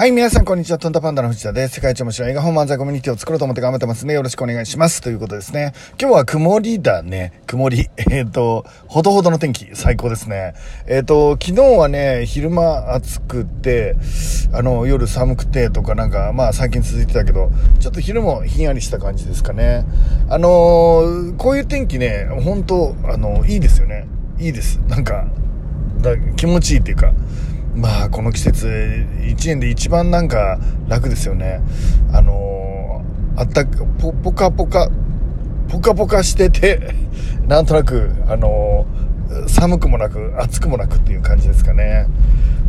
はい、皆さん、こんにちは。トンタパンダの藤田です。世界一面白い映画本漫才コミュニティを作ろうと思って頑張ってますね。よろしくお願いします。ということですね。今日は曇りだね。曇り。えっ、ー、と、ほどほどの天気、最高ですね。えっ、ー、と、昨日はね、昼間暑くて、あの、夜寒くてとかなんか、まあ最近続いてたけど、ちょっと昼もひんやりした感じですかね。あのー、こういう天気ね、本当あの、いいですよね。いいです。なんか、だ気持ちいいっていうか、まあこの季節1年で一番なんか楽ですよね。あのー、あったポポカポカポカポカしててなんとなくあのー、寒くもなく暑くもなくっていう感じですかね。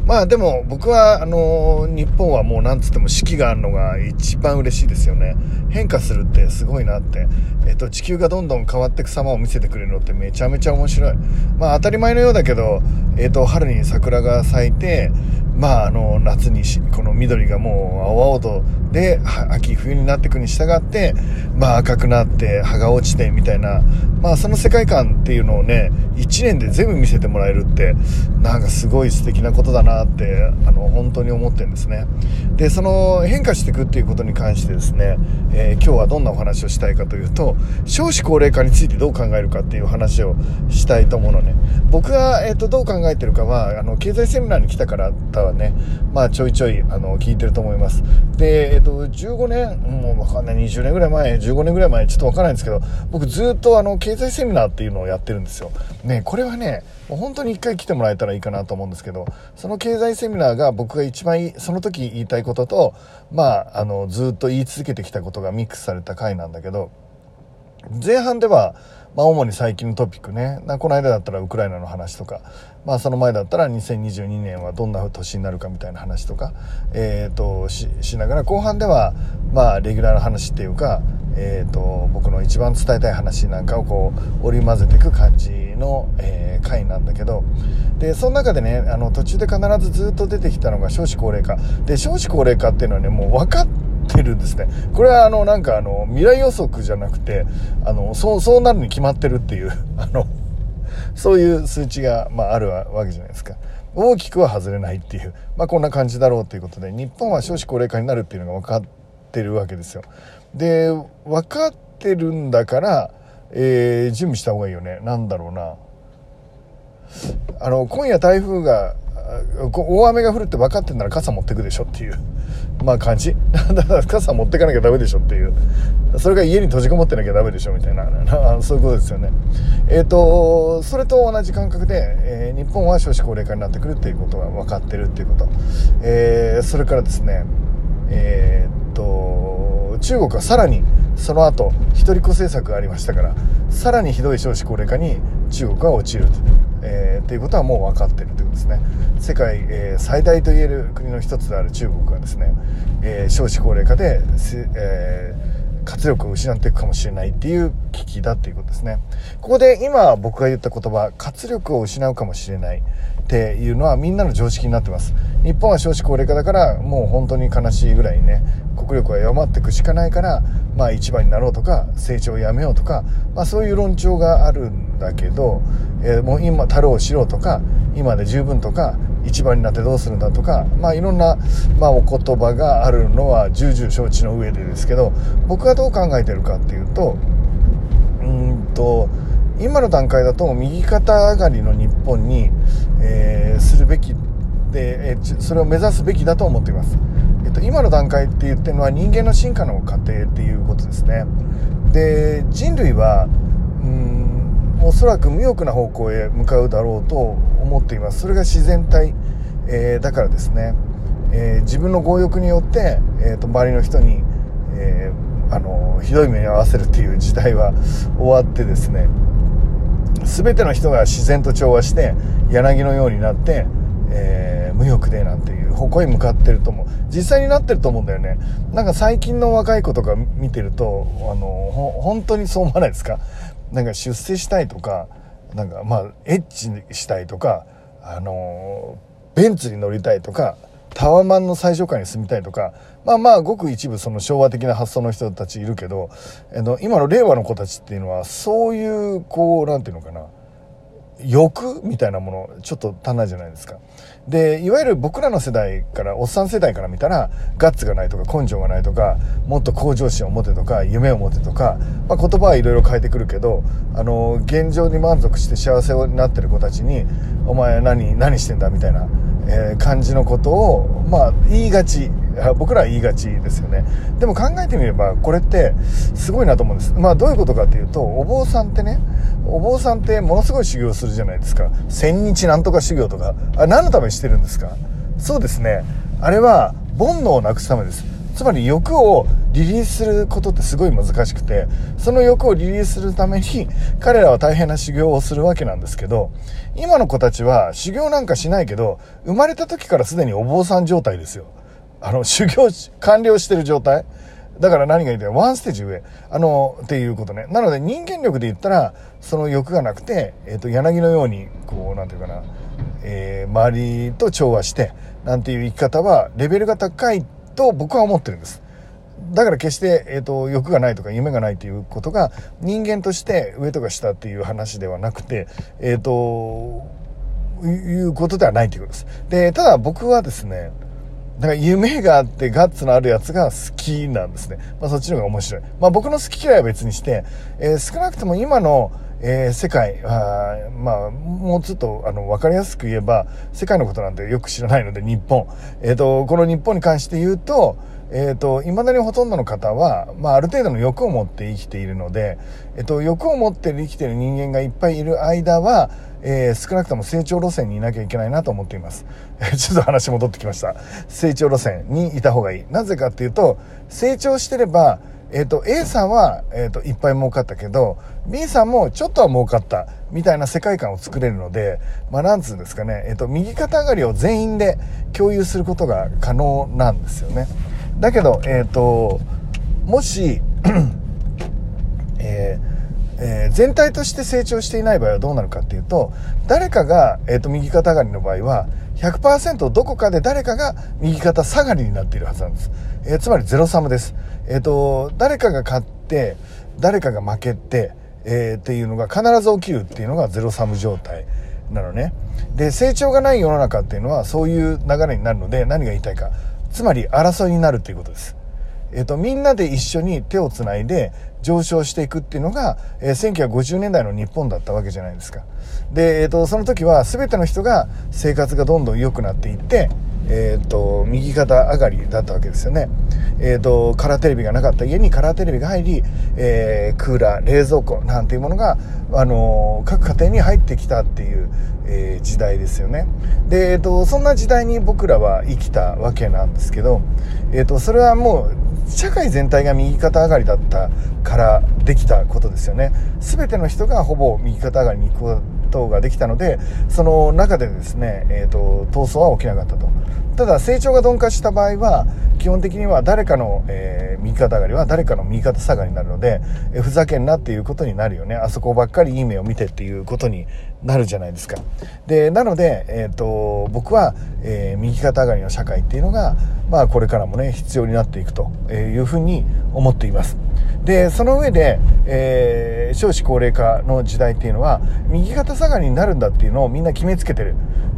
まあでも僕はあの日本はもうなんつっても四季があるのが一番嬉しいですよね。変化するってすごいなって、えっと、地球がどんどん変わっていく様を見せてくれるのってめちゃめちゃ面白い。まあ当たり前のようだけど、えっと、春に桜が咲いてまあ、あの夏にこの緑がもう青々とで秋冬になっていくに従って、まあ、赤くなって葉が落ちてみたいな、まあ、その世界観っていうのをね1年で全部見せてもらえるってなんかすごい素敵なことだなってあの本当に思ってるんですね。でその変化していくっていうことに関してですね、えー、今日はどんなお話をしたいかというと少子高齢化についてどう考えるかっていう話をしたいと思うのね。僕が、えーと、どう考えてるかはあの経済セミナーに来たからたはね、まあ、ちょいちょいあの聞いてると思います。で、えーと、15年もう分かんない20年ぐらい前15年ぐらい前ちょっと分からないんですけど僕ずっとあの経経済セミナーっていうのをやってるんですよ。ねこれはね本当に一回来てもらえたらいいかなと思うんですけどその経済セミナーが僕が一番その時言いたいこととまああのずっと言い続けてきたことがミックスされた回なんだけど前半ではまあ、主に最近のトピックね。この間だったらウクライナの話とか、まあ、その前だったら2022年はどんな年になるかみたいな話とか、えーと、ししながら後半では、まあ、レギュラーの話っていうか、えーと、僕の一番伝えたい話なんかをこう織り交ぜていく感じの、えー、回なんだけど。でその中でねあの途中で必ずずっと出てきたのが少子高齢化。で少子高齢化っていうのはねもう分かってってるんですね。これはあの、なんかあの、未来予測じゃなくて、あの、そう、そうなるに決まってるっていう、あの、そういう数値が、まあ、あるわけじゃないですか。大きくは外れないっていう、まあ、こんな感じだろうということで、日本は少子高齢化になるっていうのが分かってるわけですよ。で、分かってるんだから、えー、準備した方がいいよね。なんだろうな。あの、今夜台風が大雨が降るって分かってんなら傘持ってくでしょっていう、まあ感じ。だから傘持ってかなきゃダメでしょっていう。それが家に閉じこもってなきゃダメでしょみたいな、そういうことですよね。えっ、ー、と、それと同じ感覚で、えー、日本は少子高齢化になってくるっていうことが分かってるっていうこと。えー、それからですね、えっと、中国はさらに、その後、一人っ子政策がありましたから、さらにひどい少子高齢化に中国は陥ると。えー、っていうことはもう分かってるですね。世界、え、最大といえる国の一つである中国がですね、え、少子高齢化で、え、活力を失っていくかもしれないっていう危機だっていうことですね。ここで今僕が言った言葉活力を失うかもしれないっていうのはみんなの常識になってます。日本は少子高齢化だからもう本当に悲しいぐらいね国力が弱まっていくしかないからまあ一番になろうとか成長をやめようとか、まあ、そういう論調があるんだけど、えー、もう今太郎をしろとか今で十分とか一番になってどうするんだとか、まあ、いろんな、まあ、お言葉があるのは重々承知の上でですけど僕がどう考えてるかっていうとうんと今の段階だと右肩上がりの日本に、えー、するべきで、それを目指すべきだと思っています、えっと、今の段階って言ってるのは人間の進化の過程っていうことですね。で人類はおそらく無欲な方向へ向かうだろうと思っています。それが自然体、えー、だからですね、えー、自分の強欲によって、えーと、周りの人に、えー、あのひどい目に遭わせるっていう時代は 終わってですね全ての人が自然と調和して柳のようになって、えー、無欲でなんていう方向へ向かってると思う。実際になってると思うんだよね。なんか最近の若い子とか見てるとあの本当にそう思わないですか？なんか出世したいとかなんかまあエッチしたいとかあのベンツに乗りたいとかタワマンの最上階に住みたいとかまあまあごく一部その昭和的な発想の人たちいるけど、あの今の令和の子たちっていうのはそういうこうなんていうのかな。欲みたいなものちょっと足んないじゃないですか。でいわゆる僕らの世代からおっさん世代から見たらガッツがないとか根性がないとかもっと向上心を持てとか夢を持てとか、まあ、言葉はいろいろ変えてくるけどあの現状に満足して幸せになってる子たちに「お前何何してんだ」みたいな、えー、感じのことをまあ言いがち僕らは言いがちですよね。でも考えてみればこれってすごいなと思うんです。まあどういうことかっていうとお坊さんってねお坊さんってものすごい修行するじゃないですか。千日なんとか修行とか。あ何のためにしてるんですか？そうですね。あれは煩悩をなくすためです。つまり欲をリリースすることってすごい難しくてその欲をリリースするために彼らは大変な修行をするわけなんですけど今の子たちは修行なんかしないけど生まれた時からすでにお坊さん状態ですよ。あの修行完了してる状態だから何が言いたい？ワンステージ上。あの、っていうことね。なので人間力で言ったら、その欲がなくて、えっ、ー、と、柳のように、こう、なんていうかな、えー、周りと調和して、なんていう生き方は、レベルが高いと僕は思ってるんです。だから決して、えっ、ー、と、欲がないとか夢がないということが、人間として上とか下っていう話ではなくて、えっ、と、いうことではないということです。で、ただ僕はですね、だから夢があってガッツのあるやつが好きなんですね。まあそっちの方が面白い。まあ僕の好き嫌いは別にして、えー、少なくとも今の、えー、世界は、まあ、もうちょっと、あの、わかりやすく言えば、世界のことなんてよく知らないので、日本。えっ、ー、と、この日本に関して言うと、えっ、ー、と、未だにほとんどの方は、まあ、ある程度の欲を持って生きているので、えっ、と、欲を持って生きている人間がいっぱいいる間は、えー、少なくとも成長路線にいなきゃいけないなと思っています。ちょっと話戻ってきました。成長路線にいた方がいい。なぜかっていうと、成長してれば、えっ、ー、と、A さんは、えっ、ー、と、いっぱい儲かったけど、B さんもちょっとは儲かった、みたいな世界観を作れるので、まあ、なんつうんですかね、えっ、と、右肩上がりを全員で共有することが可能なんですよね。だけど、えっ、と、もし、えーえー、全体として成長していない場合はどうなるかっていうと、誰かが、えっ、ー、と、右肩上がりの場合は、100%どこかで誰かが右肩下がりになっているはずなんです。えー、つまりゼロサムです。えっ、と、誰かが勝って、誰かが負けて、えっていうのが必ず起きるっていうのがゼロサム状態なのね。で、成長がない世の中っていうのはそういう流れになるので、何が言いたいか。つまり争いになるっていうことです。えっ、と、みんなで一緒に手をつないで、上昇していくっていうのが、えー、1950年代の日本だったわけじゃないですか。で、えっ、ー、と、その時は全ての人が生活がどんどん良くなっていって、えっ、ー、と、右肩上がりだったわけですよね。えっ、と、カラーテレビがなかった家にカラーテレビが入り、えクーラー、冷蔵庫なんていうものが、あの各家庭に入ってきたっていう、え時代ですよね。で、えっ、と、そんな時代に僕らは生きたわけなんですけど、えっ、と、それはもう社会全体が右肩上がりだったからできたことですよね。全ての人がほぼ右肩上がりに行くことができたので、その中でですね、えっ、ー、と、闘争は起きなかったと。ただ、成長が鈍化した場合は、基本的には誰かの、えー、右肩上がりは誰かの右肩下がりになるので、え、ふざけんなっていうことになるよね。あそこばっかりいい目を見てっていうことになるじゃないですか。で、なので、えっ、ー、と、僕は、えー、右肩上がりの社会っていうのが、まあ、これからもね、必要になっていくというふうに思っています。で、その上で、えー、少子高齢化の時代っていうのは、右肩下がりになるんだっていうのをみんな決めつけてる。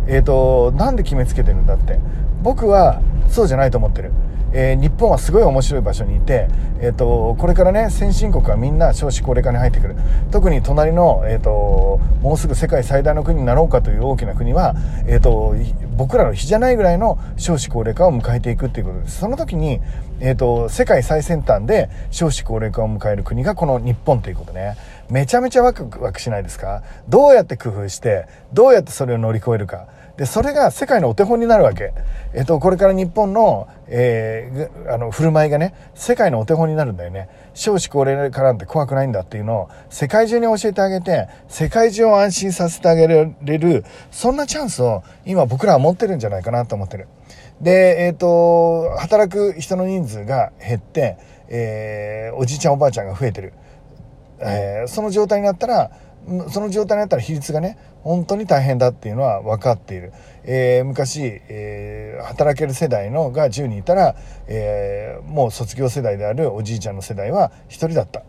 えっ、と、なんで決めつけてるんだって。僕は、そうじゃないと思ってる。えー、日本はすごい面白い場所にいて、えーと、これからね先進国はみんな少子高齢化に入ってくる。特に隣の、えーと、もうすぐ世界最大の国になろうかという大きな国は、えーと、僕らの比じゃないぐらいの少子高齢化を迎えていくっていうことです。その時に、えー、と世界最先端で少子高齢化を迎える国がこの日本ということね。めちゃめちゃワクワクしないですか？どうやって工夫してどうやってそれを乗り越えるかで、それが世界のお手本になるわけ。えっと、これから日本の、えー、あの、振る舞いがね、世界のお手本になるんだよね。少子高齢化なんて怖くないんだっていうのを、世界中に教えてあげて、世界中を安心させてあげられる、そんなチャンスを今僕らは持ってるんじゃないかなと思ってる。で、えっ、と、働く人の人数が減って、えー、おじいちゃんおばあちゃんが増えてる。えー、その状態になったら、その状態になったら比率がね、本当に大変だっていうのは分かっている。えー、昔、えー、働ける世代のが10人いたら、えー、もう卒業世代であるおじいちゃんの世代は1人だった。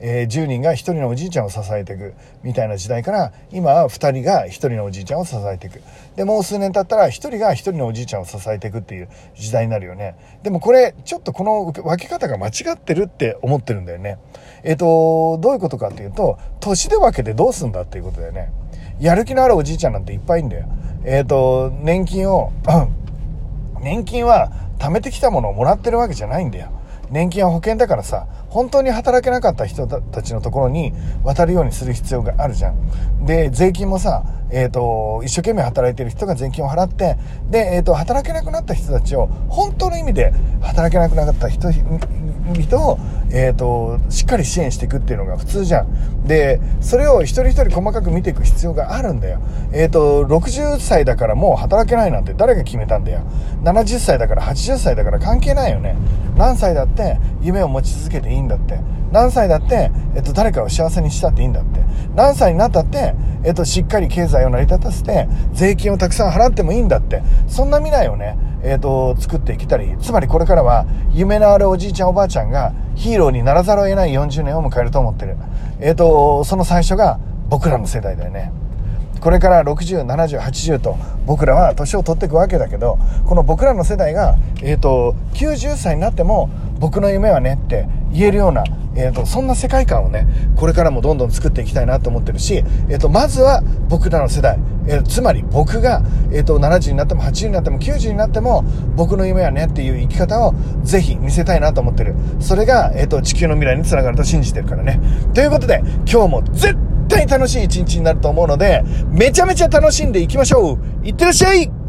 えー、10人が1人のおじいちゃんを支えていくみたいな時代から今は2人が1人のおじいちゃんを支えていく。でもう数年経ったら1人が1人のおじいちゃんを支えていくっていう時代になるよね。でもこれちょっとこの分け方が間違ってるって思ってるんだよね。えっ、ー、とどういうことかっていうと年で分けてどうすんだっていうことだよね。やる気のあるおじいちゃんなんていっぱいいるんだよ。えっ、ー、と年金を 年金は貯めてきたものをもらってるわけじゃないんだよ。年金は保険だからさ本当に働けなかった人たちのところに渡るようにする必要があるじゃん。で、税金もさ、えっ、ー、と、一生懸命働いてる人が税金を払って、で、えっ、ー、と、働けなくなった人たちを、本当の意味で働けなくなった人、人を、えっ、ー、と、しっかり支援していくっていうのが普通じゃん。で、それを一人一人細かく見ていく必要があるんだよ。えっ、と、60歳だからもう働けないなんて誰が決めたんだよ。70歳だから80歳だから関係ないよね。何歳だって夢を持ち続けていいんだって。何歳だって、えっと、誰かを幸せにしたっていいんだって。何歳になったって、えっと、しっかり経済を成り立たせて、税金をたくさん払ってもいいんだって。そんな未来をね、えっと、作っていけたり、つまりこれからは、夢のあるおじいちゃんおばあちゃんが、ヒーローにならざるを得ない40年を迎えると思ってる。えっと、その最初が、僕らの世代だよね。これから60、70、80と僕らは年を取っていくわけだけど、この僕らの世代が、えっ、ー、と、90歳になっても僕の夢はねって言えるような、えーと、そんな世界観をねこれからもどんどん作っていきたいなと思ってるし、えーと、まずは僕らの世代、えー、つまり僕が、えーと、70になっても80になっても90になっても僕の夢はねっていう生き方をぜひ見せたいなと思ってる。それが、えー、と地球の未来につながると信じてるからね。ということで今日も絶対楽しい一日になると思うのでめちゃめちゃ楽しんでいきましょう。いってらっしゃい！